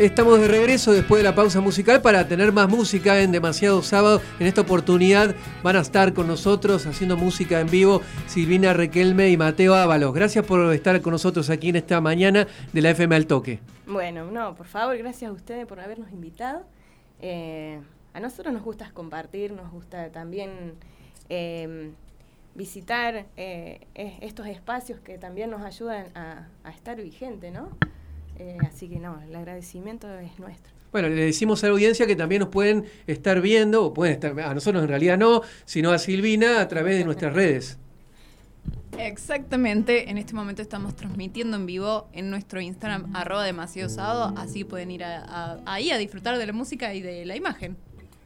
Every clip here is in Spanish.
Estamos de regreso después de la pausa musical para tener más música en Demasiado Sábado. En esta oportunidad van a estar con nosotros haciendo música en vivo Silvina Requelme y Mateo Ábalos. Gracias por estar con nosotros aquí en esta mañana de la FM al Toque. Bueno, no, por favor, gracias a ustedes por habernos invitado. Eh, a nosotros nos gusta compartir, nos gusta también eh, visitar eh, estos espacios que también nos ayudan a, a estar vigente, ¿no? Eh, así que no, el agradecimiento es nuestro. Bueno, le decimos a la audiencia que también nos pueden estar viendo, o pueden estar, a nosotros en realidad no, sino a Silvina a través de nuestras redes. Exactamente, en este momento estamos transmitiendo en vivo en nuestro Instagram arroba demasiado sábado, así pueden ir ahí a disfrutar de la música y de la imagen.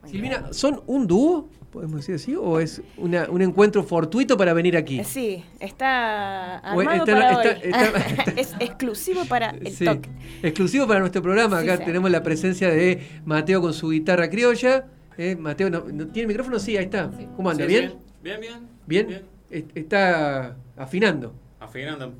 Silvina, ¿son un dúo? ¿Podemos decir así? ¿O es un encuentro fortuito para venir aquí? Sí, está armado para hoy. es exclusivo para el toque. Exclusivo para nuestro programa. Acá tenemos la presencia de Mateo con su guitarra criolla. Eh, Mateo, ¿no, ¿tiene micrófono? Sí, ahí está. ¿Cómo anda? ¿Bien? Bien, bien. ¿Bien? bien. Está afinando. Afinando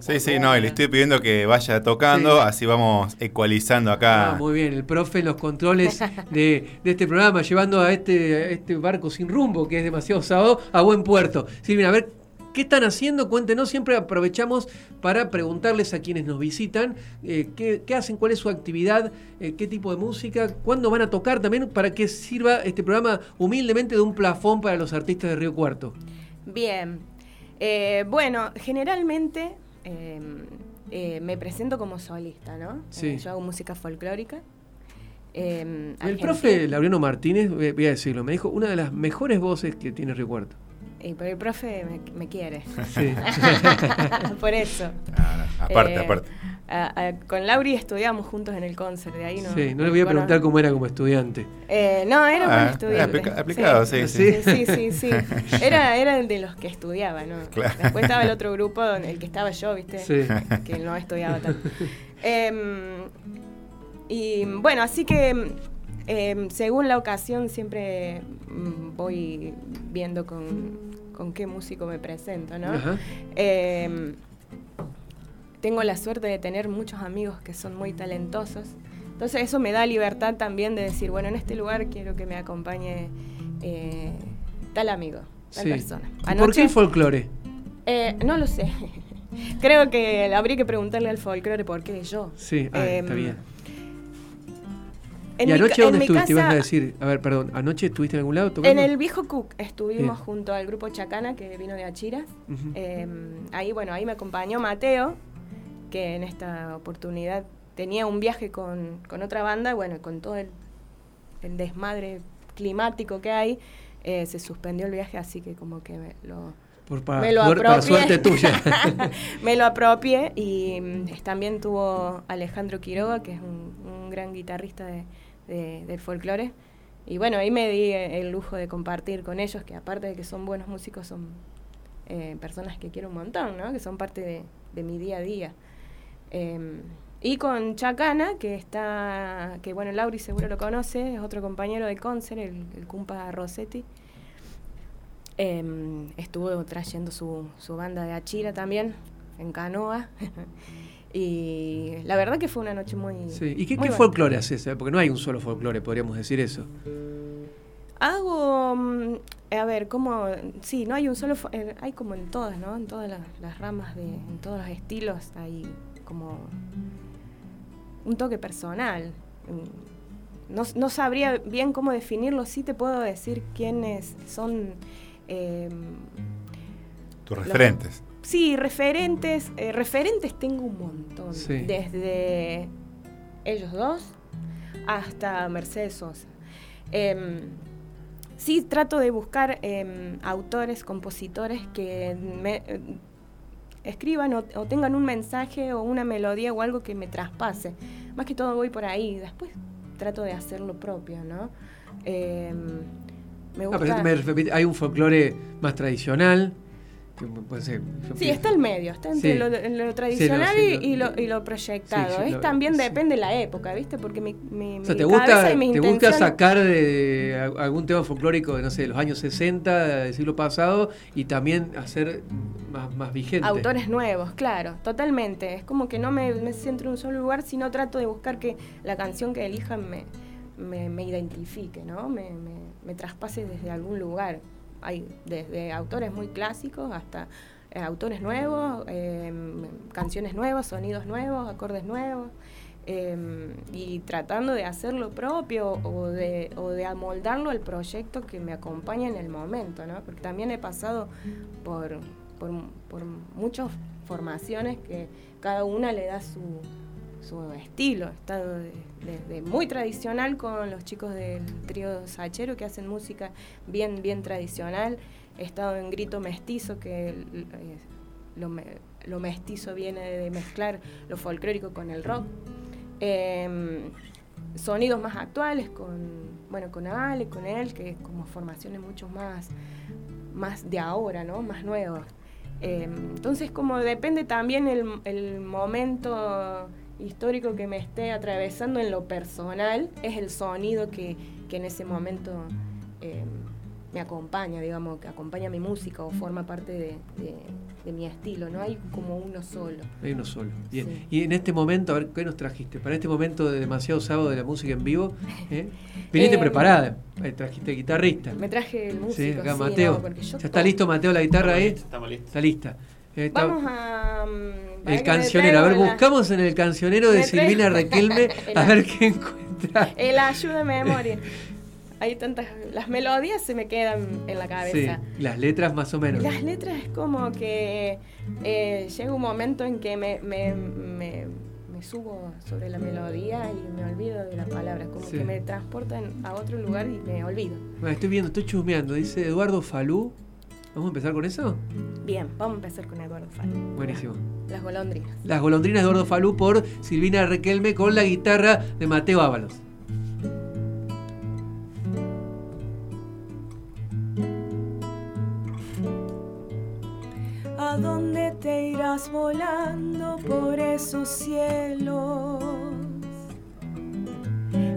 Sí, sí, no, y le estoy pidiendo que vaya tocando, así vamos ecualizando acá. Ah, muy bien, el profe en los controles de, este programa, llevando a este, este barco sin rumbo, que es demasiado sábado, a buen puerto. Silvina, a ver, ¿Qué están haciendo? Cuéntenos, siempre aprovechamos para preguntarles a quienes nos visitan eh, qué, hacen, cuál es su actividad, eh, qué tipo de música, cuándo van a tocar también, para que sirva este programa humildemente de un plafón para los artistas de Río Cuarto. Bien, eh, bueno, generalmente em, eh, me presento como solista, ¿no? Eh, yo hago música folclórica. Em, el profe Laureano Martínez, voy a decirlo, me dijo una de las mejores voces que tiene Río Cuarto. Y pero el profe me, quiere. Sí. Por eso. aparte, aparte con Lauri estudiamos juntos en el concert, de ahí no. Sí, no le voy a preguntar cómo era como estudiante. Eh, no, era buen ah, estudiante. aplicado, sí sí. sí sí. Era, era el de los que estudiaba, ¿no? Después estaba el otro grupo, el que estaba yo, ¿viste? Sí. Que no estudiaba tanto. Em, y bueno, así que em, según la ocasión siempre mm, voy viendo con, con qué músico me presento, ¿no? Tengo la suerte de tener muchos amigos que son muy talentosos. Entonces eso me da libertad también de decir, bueno, en este lugar quiero que me acompañe eh, tal amigo, tal persona. ¿Por qué el folclore? Eh, no lo sé. Creo que habría que preguntarle al folclore por qué yo. Sí, ah, está em, bien. ¿Y anoche dónde estuviste? Ibas a decir, a ver, perdón, ¿anoche estuviste en algún lado En el Viejo Cook estuvimos junto al grupo Chacana que vino de Achiras. Em, ahí, bueno, ahí me acompañó Mateo, que en esta oportunidad tenía un viaje con, otra banda, bueno, con todo el, desmadre climático que hay, eh, se suspendió el viaje, así que como que me lo, me lo apropié. suerte tuya. me lo apropié y mm, también tuvo Alejandro Quiroga, que es un, gran guitarrista de, del folclore. Y bueno, ahí me di el lujo de compartir con ellos, que aparte de que son buenos músicos, son eh, personas que quiero un montón, ¿no? Que son parte de, de mi día a día. Em, y con Chacana, que está, que bueno, Lauri seguro lo conoce, es otro compañero de Concert, el, el Cumpa Rossetti. Em, estuvo trayendo su, su, banda de Achira también, en canoa. y la verdad que fue una noche muy. Sí. ¿Y qué, qué folclore haces? Porque no hay un solo folclore, podríamos decir eso. Hago, mm, a ver, como, sí, no hay un solo, eh, hay como en todas, ¿no? En todas las, las ramas, de, en todos los estilos hay como un toque personal. No, sabría bien cómo definirlo, sí te puedo decir quiénes son... Em, Tus referentes. sí, referentes. Eh, referentes tengo un montón. Desde ellos dos hasta Mercedes Sosa. Em, sí trato de buscar em, autores, compositores que me, escriban o, tengan un mensaje o una melodía o algo que me traspase. Más que todo voy por ahí. Después trato de hacer lo propio, ¿no? Em, me gusta... hay un folclore más tradicional sí, está el medio, está entre lo, tradicional y, lo, proyectado. es también depende de la época, ¿viste? Porque mi, mi, o sea, ¿te gusta, ¿te gusta sacar de algún tema folclórico de, no sé, de los años 60 del siglo pasado y también hacer más, más vigente? Autores nuevos, claro, totalmente. Es como que no me, me centro en un solo lugar, sino trato de buscar que la canción que elijan me, me, identifique, ¿no? Me, me traspase desde algún lugar hay desde autores muy clásicos hasta eh, autores nuevos, em, canciones nuevas, sonidos nuevos, acordes nuevos. Em, y tratando de hacer lo propio o de, o de amoldarlo al proyecto que me acompaña en el momento, ¿no? Porque también he pasado por, por, por muchas formaciones que cada una le da su, su estilo. Está desde muy tradicional con los chicos del trío Sachero que hacen música bien, bien tradicional. He estado en Grito Mestizo, que eh, lo, mestizo viene de mezclar lo folclórico con el rock. Em, sonidos más actuales con, bueno, con Ale, con él, que como formaciones mucho más, más de ahora, ¿no? Más nuevas. Em, entonces, como depende también el, el momento histórico que me esté atravesando en lo personal es el sonido que, en ese momento em, me acompaña, digamos, que acompaña mi música o forma parte de, mi estilo, no hay como uno solo. Hay uno solo. Bien. Y en este momento, a ver, ¿qué nos trajiste? Para este momento de demasiado sábado de la música en vivo, ¿eh? viniste eh, preparada, eh, trajiste guitarrista. Me traje el músico. Sí, acá Mateo. ¿Ya está listo Mateo la guitarra ahí? Estamos listos. Está lista. Vamos a. Mm, el cancionero. A ver, buscamos en el cancionero de Silvina Requelme a ver qué encuentra. El ayuda de memoria. Hay tantas. Las melodías se me quedan en la cabeza. Sí, las letras más o menos. Las letras es como que eh, llega un momento en que me, me, me, subo sobre la melodía y me olvido de las palabras. Como que me transportan a otro lugar y me olvido. estoy viendo, estoy chusmeando. Dice Eduardo Falú ¿Vamos a empezar con eso? Bien, vamos a empezar con Eduardo Falú. Buenísimo. Las golondrinas. Las golondrinas de Eduardo Falú por Silvina Requelme con la guitarra de Mateo Ábalos. ¿A dónde te irás volando por esos cielos?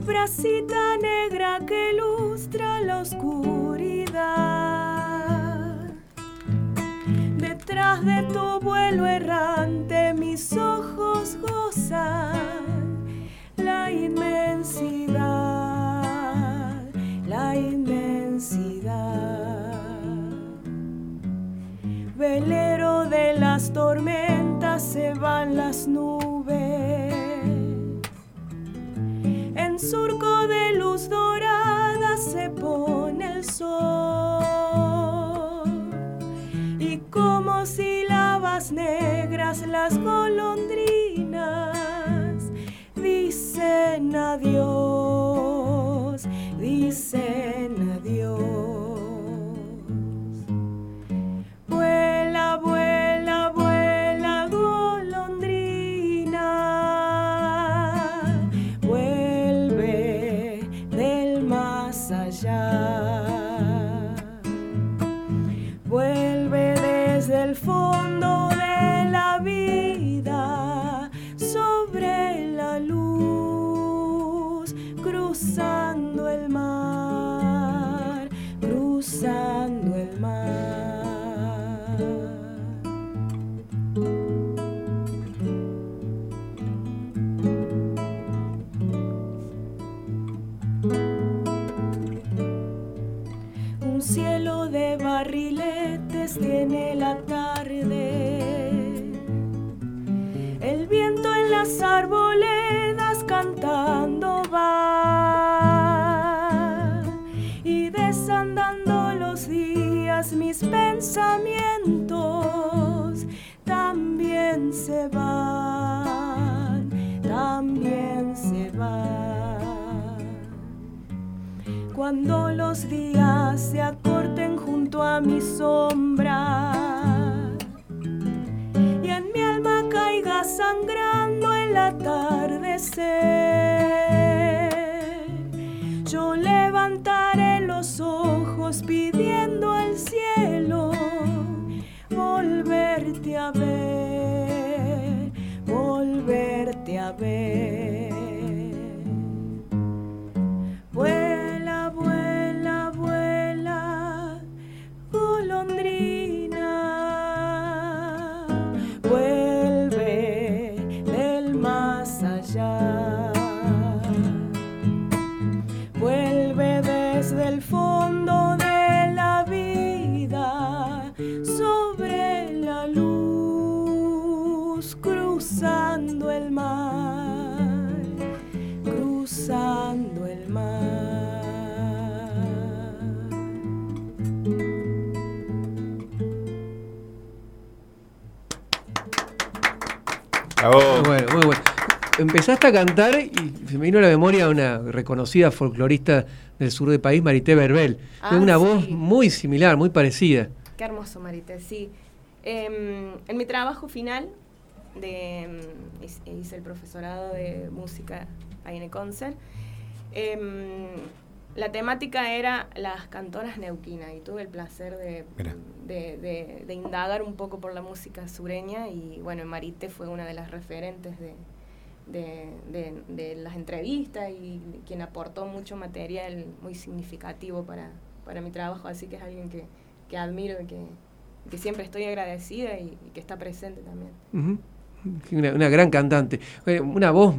Bracita negra que ilustra la oscuridad Detrás de tu vuelo errante mis ojos gozan las golondrinas pensamientos también se van, también se van. Cuando los días se acorten junto a mi sombra y en mi alma caiga sangrando atardecer. Yo levantaré los ojos Where Empezaste a cantar y se me vino a la memoria una reconocida folclorista del sur del país, Marité Berbel. Ah, Tiene una sí. voz muy similar, muy parecida. Qué hermoso, Marité, sí. Em, en mi trabajo final, de, em, hice- el profesorado de música ahí en el concert, em, la temática era las cantoras neuquinas y tuve el placer de, de, de- de indagar un poco por la música sureña y bueno, Marité fue una de las referentes de, de, de- de las entrevistas y quien aportó mucho material muy significativo para, para mi trabajo, así que es alguien que, que admiro y que, que siempre estoy agradecida y, que está presente también. Una, una gran cantante. Una voz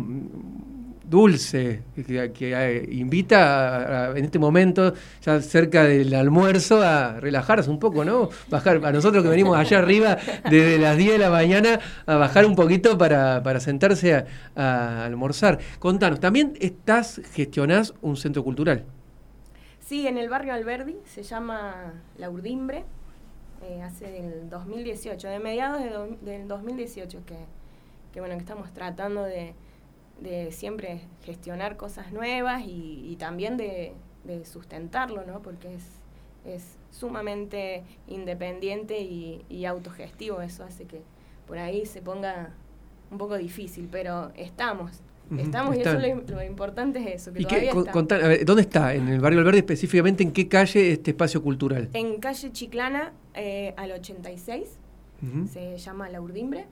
dulce que, eh, invita a- en este momento, ya cerca del almuerzo, a relajarse un poco, ¿no? Bajar, a nosotros que venimos allá arriba desde las 10 de la mañana, a bajar un poquito para, para sentarse a, almorzar. Contanos, también estás, gestionás un centro cultural. Sí, en el barrio Alberdi, se llama La Urdimbre, eh, hace del 2018, de mediados de do- del 2018 que, que, bueno, que estamos tratando de, de siempre gestionar cosas nuevas y, y también de, de sustentarlo, ¿no? Porque es, es sumamente independiente y, y autogestivo, eso hace que por ahí se ponga un poco difícil, pero estamos. Estamos y eso lo, lo importante es eso, que ¿Y qué, con- a ver, ¿Dónde está? ¿En el barrio Alberdi específicamente? ¿En qué calle este espacio cultural? En calle Chiclana, eh, al 86, Ujú. se llama La Urdimbre.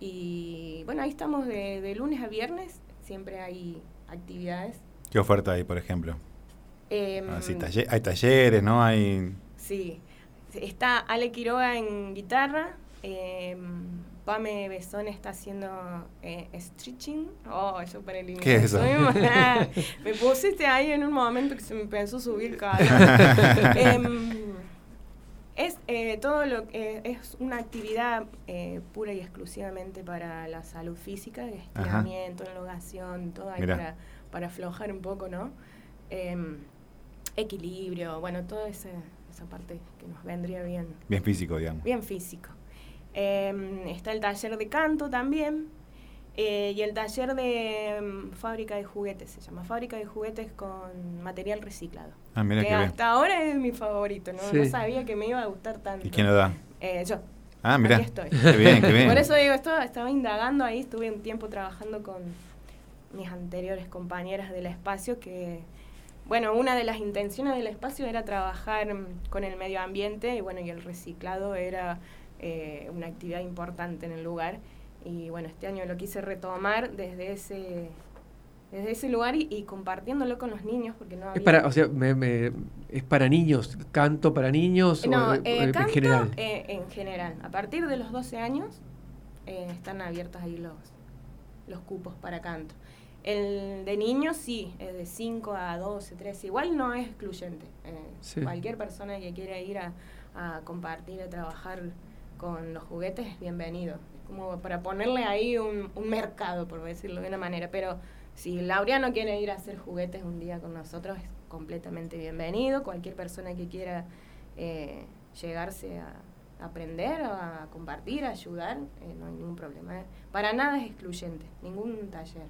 Y bueno, ahí estamos de, de lunes a viernes, siempre hay actividades. ¿Qué oferta hay, por ejemplo? Em, Ah, sí, talle- hay talleres, ¿no? Hay... sí, está Ale Quiroga en guitarra, em, Pame Besón está haciendo eh, stretching. Oh, eso para el ¿Qué es eso? Me pusiste ahí en un momento que se me a subir calor. Es eh, todo lo que es una actividad eh, pura y exclusivamente para la salud física, estiramiento, elongación, todo ahí para, para aflojar un poco, ¿no? Em, equilibrio, bueno, toda esa, esa parte que nos vendría bien, Bien físico, digamos. bien físico. Em, está el taller de canto también. Eh, y el taller de em, fábrica de juguetes, se llama Fábrica de Juguetes con material reciclado. Ah, mira que bien. hasta ahora es mi favorito, ¿no? Sí. No sabía que me iba a gustar tanto. ¿Y quién lo da? Eh, yo. Ah, mira. Aquí estoy. Qué bien, qué bien. Por eso digo, esto, estaba indagando ahí, estuve un tiempo trabajando con mis anteriores compañeras del espacio que, bueno, una de las intenciones del espacio era trabajar mm, con el medio ambiente y bueno, y el reciclado era eh, una actividad importante en el lugar. Y bueno, este año lo quise retomar desde ese desde ese lugar y, y compartiéndolo con los niños porque no Es para, o sea, me- me- es para niños, canto para niños No, o, eh, o en general. eh, en general. A partir de los 12 años eh, están abiertos ahí los, los cupos para canto. El de niños sí, es de 5 a 12, 13. Igual no es excluyente. Eh, Sí. Cualquier persona que quiera ir a, a compartir, a trabajar con los juguetes es bienvenido. Como para ponerle ahí un, un mercado, por decirlo de una manera. Pero si Laureano quiere ir a hacer juguetes un día con nosotros, es completamente bienvenido. Cualquier persona que quiera eh, llegarse a aprender, a compartir, a ayudar, eh, no hay ningún problema. Para nada es excluyente, ningún taller.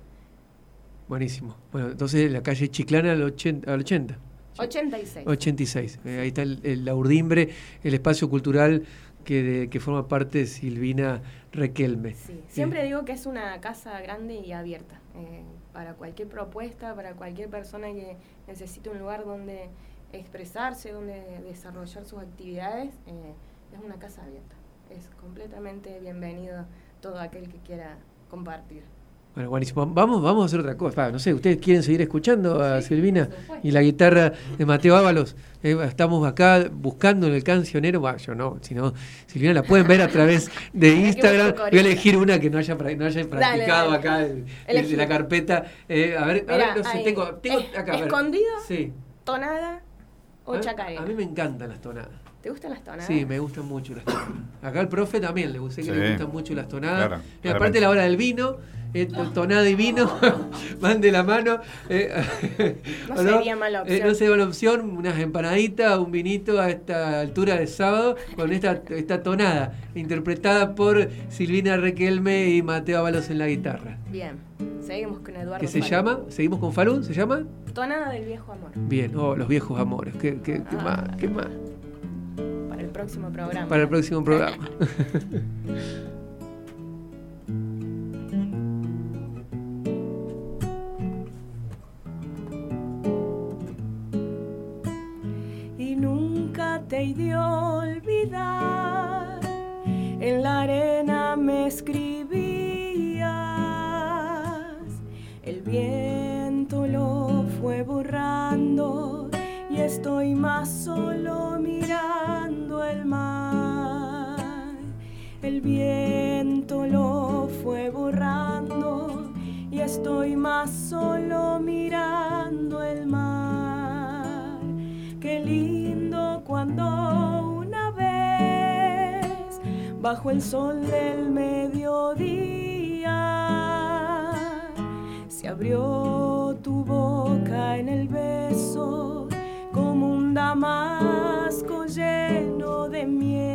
Buenísimo. Bueno, entonces la calle Chiclana al 80. Al 80. 86. 86. Eh, ahí está el, el- la Urdimbre, el espacio cultural que, de- que forma parte de Silvina Requelme. Sí, siempre digo que es una casa grande y abierta. eh, para cualquier propuesta, para cualquier persona que necesite un lugar donde expresarse, donde desarrollar sus actividades, eh, es una casa abierta. es completamente bienvenido todo aquel que quiera compartir. Bueno, buenísimo. Vamos, vamos a hacer otra cosa. no sé, ¿ustedes quieren seguir escuchando a Silvina y la guitarra de Mateo Ábalos? Eh, estamos acá buscando en el cancionero. Bueno, yo no, sino Silvina la pueden ver a través de Instagram. Voy a elegir una que no haya, no haya practicado acá de la carpeta. Eh, a ver, a ver, no sé, tengo, tengo acá. ¿Escondido? Sí. ¿Tonada o a, chacarera? A mí me encantan las tonadas. ¿Te gustan las tonadas? Sí, me gustan mucho las tonadas. Acá al profe también le gusté que le gustan mucho las tonadas. y aparte la hora del vino eh, tonada y vino, van de la mano. Eh, no, sería mala opción. Eh, no sería mala opción, unas empanaditas, un vinito a esta altura de sábado con esta, esta tonada, interpretada por Silvina Requelme y Mateo Avalos en la guitarra. Bien, seguimos con Eduardo. ¿Qué se llama? ¿Seguimos con Falun? ¿Se llama? Tonada del viejo amor. Bien, oh, los viejos amores. ¿Qué, qué, qué ah. más? ¿Qué más? Para el próximo programa. Para el próximo programa. te de olvidar. En la arena me escribías, el viento lo fue borrando y estoy más solo viento lo fue borrando y estoy más solo mirando el mar. Qué lindo cuando una vez, bajo el sol del mediodía, se abrió tu boca en el beso como un damasco lleno de miel.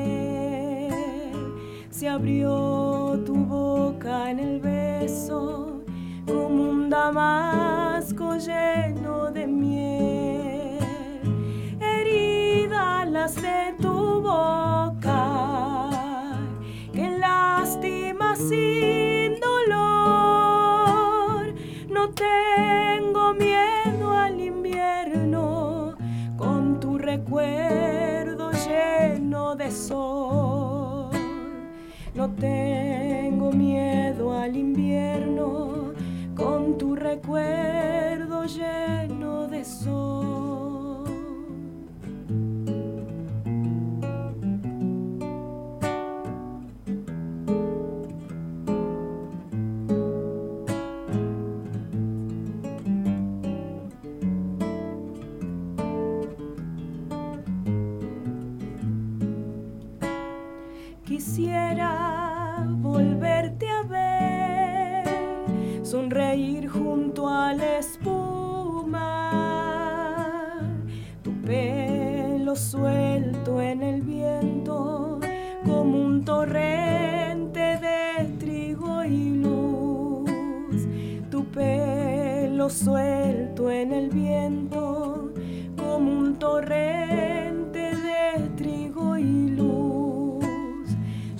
Se abrió tu boca en el beso como un damasco lleno de miel de tu boca, que lástima sin dolor. No tengo miedo al invierno con tu recuerdo recuerdo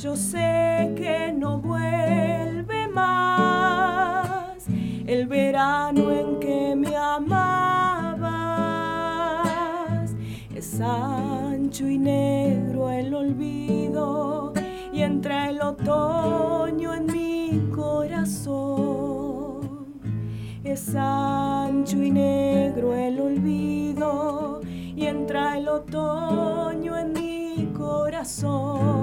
yo sé que no vuelve más el verano en que me amabas. Es ancho y negro el olvido y entra el otoño en mi corazón. Es ancho y negro el olvido y entra el otoño en mi corazón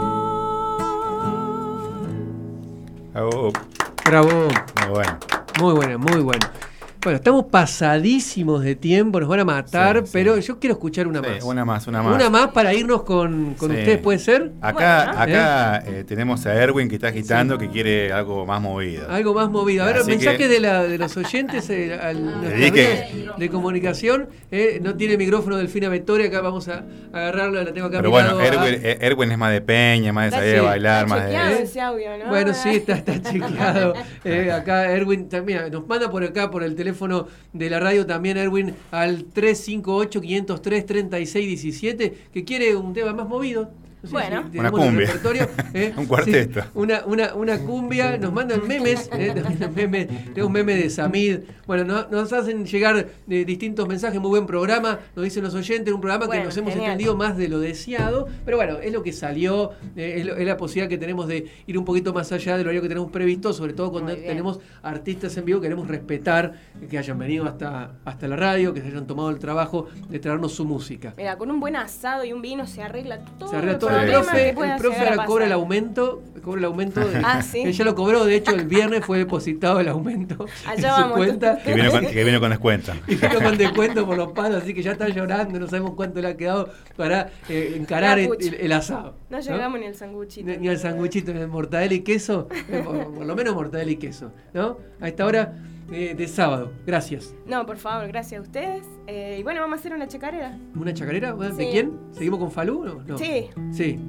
Bravo. Bravo. Muy bueno. Muy bueno, muy bueno. Bueno, estamos pasadísimos de tiempo, nos van a matar, pero yo quiero escuchar una más. Una más, una más. Una más para irnos con, con ustedes, ¿puede ser? Acá, acá eh, tenemos a Erwin que está agitando, que quiere algo más movido. Algo más movido. A ver, mensaje de, la, de los oyentes eh, al, de comunicación. Eh, no tiene micrófono Delfina Victoria, acá vamos a agarrarlo, la tengo acá Pero bueno, Erwin, es más de peña, más de salir a bailar, más de... Ese audio, ¿no? Bueno, sí, está, está chequeado. acá Erwin, también nos manda por acá, por el teléfono teléfono de la radio también, Erwin, al 358-503-3617, que quiere un tema más movido bueno, una cumbia. ¿eh? un cuarteto. una, una, una, cumbia, nos mandan memes, ¿eh? meme, tengo un meme de Samid. Bueno, nos, hacen llegar de distintos mensajes, muy buen programa, nos dicen los oyentes, un programa que nos hemos entendido más de lo deseado, pero bueno, es lo que salió, eh, es, la posibilidad que tenemos de ir un poquito más allá de lo que tenemos previsto, sobre todo cuando tenemos artistas en vivo, queremos respetar que hayan venido hasta, hasta la radio, que se hayan tomado el trabajo de traernos su música. Mira, con un buen asado y un vino se arregla todo. Se arregla todo el profe, el profe ahora cobra el aumento, cobra el aumento. De, ah, ¿sí? Él ya lo cobró, de hecho el viernes fue depositado el aumento Allá vamos, cuenta. Que vino, con, que vino con descuento. Y vino con descuento por los palos, así que ya está llorando, no sabemos cuánto le ha quedado para eh, encarar el, asado. No, llegamos ni al sanguchito. Ni, al sanguchito, ni al mortadela y queso, eh, por, lo menos mortadela y queso, ¿no? A esta hora de, sábado. Gracias. No, por favor, gracias a ustedes. Eh, y bueno, vamos a hacer una chacarera. ¿Una chacarera? ¿De quién? ¿Seguimos con Falú? No. Sí. Sí.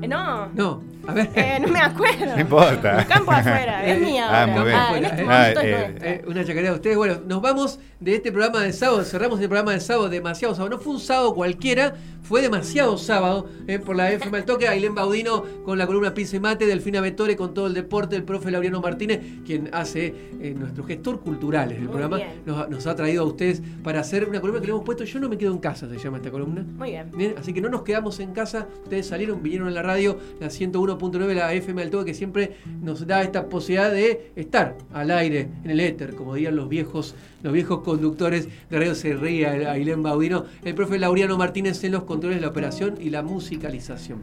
Eh, no. No. A ver. Eh, no me acuerdo. No importa. Campo afuera, es mía. Ah, muy bien. Ah, este ah, eh, una chacarera de ustedes. Bueno, nos vamos de este programa de sábado. Cerramos el programa de sábado, demasiado sábado. No fue un sábado cualquiera, fue demasiado sábado eh, por la FM al toque. Ailén Baudino con la columna Pise Mate, Delfina Vetore con todo el deporte, el profe Laureano Martínez, quien hace nuestro gestor cultural del programa, nos, ha traído a ustedes para hacer una columna que le hemos puesto Yo no me quedo en casa, se llama esta columna. Muy bien. bien así que no nos quedamos en casa. Ustedes salieron, vinieron a la radio, la 101.9, la FM al toque, que siempre nos da esta posibilidad de estar al aire, en el éter, como dirían los viejos, los viejos conductores de Radio Serría, Ailén Baudino, el profe Laureano Martínez en los controles de la operación y la musicalización.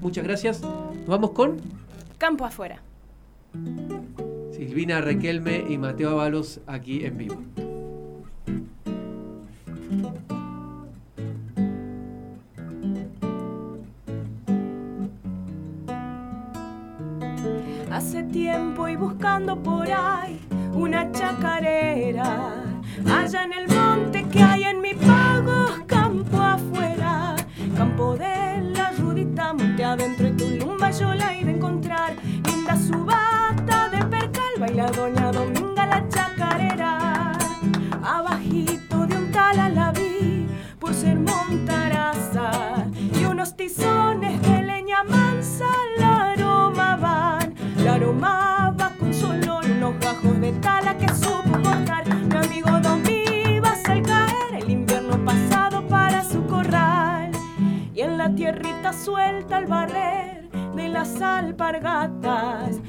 Muchas gracias. Nos vamos con Campo afuera. Silvina Requelme y Mateo Avalos aquí en vivo. Hace tiempo y buscando por ahí una chacarera, allá en el monte que hay en mi pago, campo afuera, campo de la rudita, monte adentro y tu lumba yo la he de encontrar, linda su bata de percal, baila doña Dominga la chacarera, abajito de un tal la vi, por ser montaraza, y unos tizones de leña mansa aromaba con solo unos bajos de tala que suelta al barrer de las alpargatas.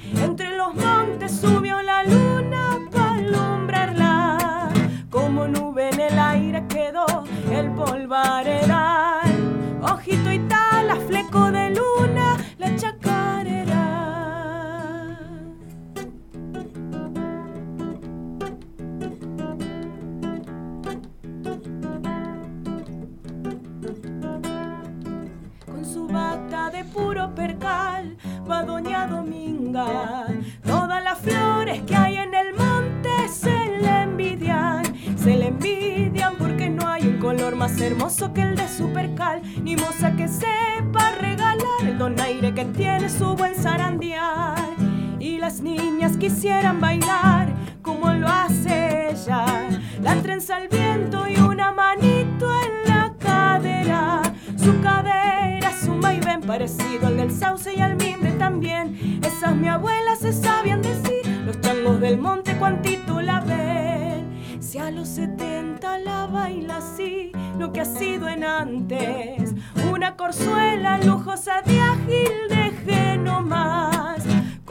Niñas quisieran bailar como lo hace ella, la trenza al viento y una manito en la cadera, su cadera y ven parecido al del sauce y al mimbre también. Esas mi abuela se sabían decir, los changos del monte cuantito la ven. Si a los 70 la baila así, lo que ha sido en antes, una corzuela lujosa de ágil de genomar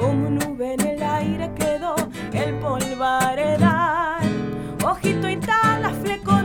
como nube en el aire quedó el polvaredal. Ojito y tal, las flecos